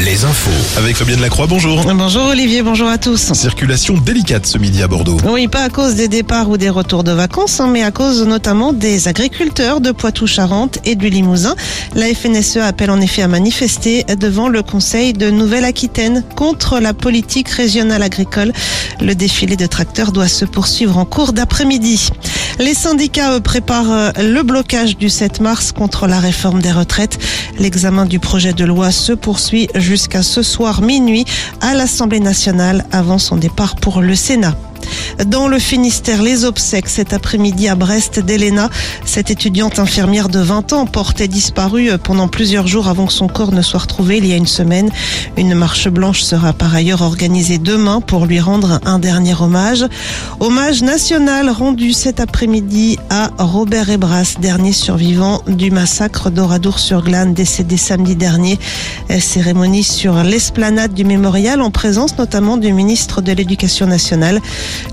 Les infos. Avec Fabienne Lacroix, bonjour. Bonjour Olivier, bonjour à tous. Circulation délicate ce midi à Bordeaux. Oui, pas à cause des départs ou des retours de vacances, hein, mais à cause notamment des agriculteurs de Poitou-Charentes et du Limousin. La FNSE appelle en effet à manifester devant le Conseil de Nouvelle-Aquitaine contre la politique régionale agricole. Le défilé de tracteurs doit se poursuivre en cours d'après-midi. Les syndicats préparent euh, le blocage du 7 mars contre la réforme des retraites. L'examen du projet de loi se poursuit jusqu'à ce soir minuit à l'Assemblée nationale avant son départ pour le Sénat. Dans le Finistère, les obsèques cet après-midi à Brest d'Elena. Cette étudiante infirmière de 20 ans portait disparue pendant plusieurs jours avant que son corps ne soit retrouvé il y a une semaine. Une marche blanche sera par ailleurs organisée demain pour lui rendre un dernier hommage. Hommage national rendu cet après-midi à Robert Ebras, dernier survivant du massacre d'Oradour-sur-Glane, décédé samedi dernier. Cérémonie sur l'esplanade du mémorial en présence notamment du ministre de l'Éducation nationale.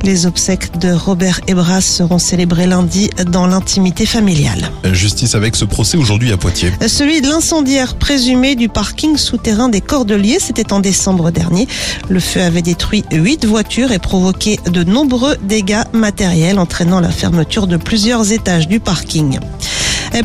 Les obsèques de Robert Ebras seront célébrées lundi dans l'intimité familiale. Justice avec ce procès aujourd'hui à Poitiers. Celui de l'incendiaire présumé du parking souterrain des Cordeliers, c'était en décembre dernier. Le feu avait détruit huit voitures et provoqué de nombreux dégâts matériels, entraînant la fermeture de plusieurs étages du parking.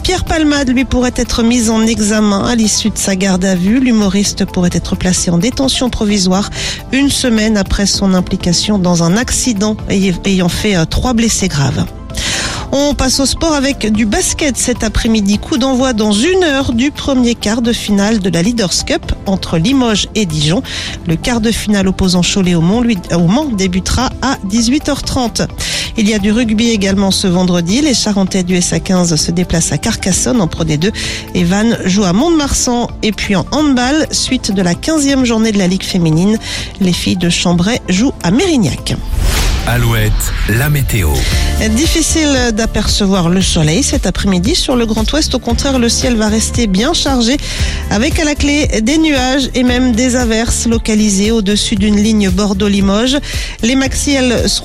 Pierre Palmade, lui, pourrait être mis en examen à l'issue de sa garde à vue. L'humoriste pourrait être placé en détention provisoire une semaine après son implication dans un accident ayant fait euh, trois blessés graves. On passe au sport avec du basket cet après-midi. Coup d'envoi dans une heure du premier quart de finale de la Leaders Cup entre Limoges et Dijon. Le quart de finale opposant Cholet au lui, au Mans débutera à 18h30. Il y a du rugby également ce vendredi. Les Charentais du SA15 se déplacent à Carcassonne en Pro D2. Et Vannes joue à Mont-de-Marsan. Et puis en handball, suite de la 15e journée de la Ligue féminine, les filles de Chambray jouent à Mérignac. Alouette, la météo. Difficile d'apercevoir le soleil cet après-midi sur le Grand Ouest. Au contraire, le ciel va rester bien chargé avec à la clé des nuages et même des averses localisées au-dessus d'une ligne Bordeaux-Limoges. Les maxiels seront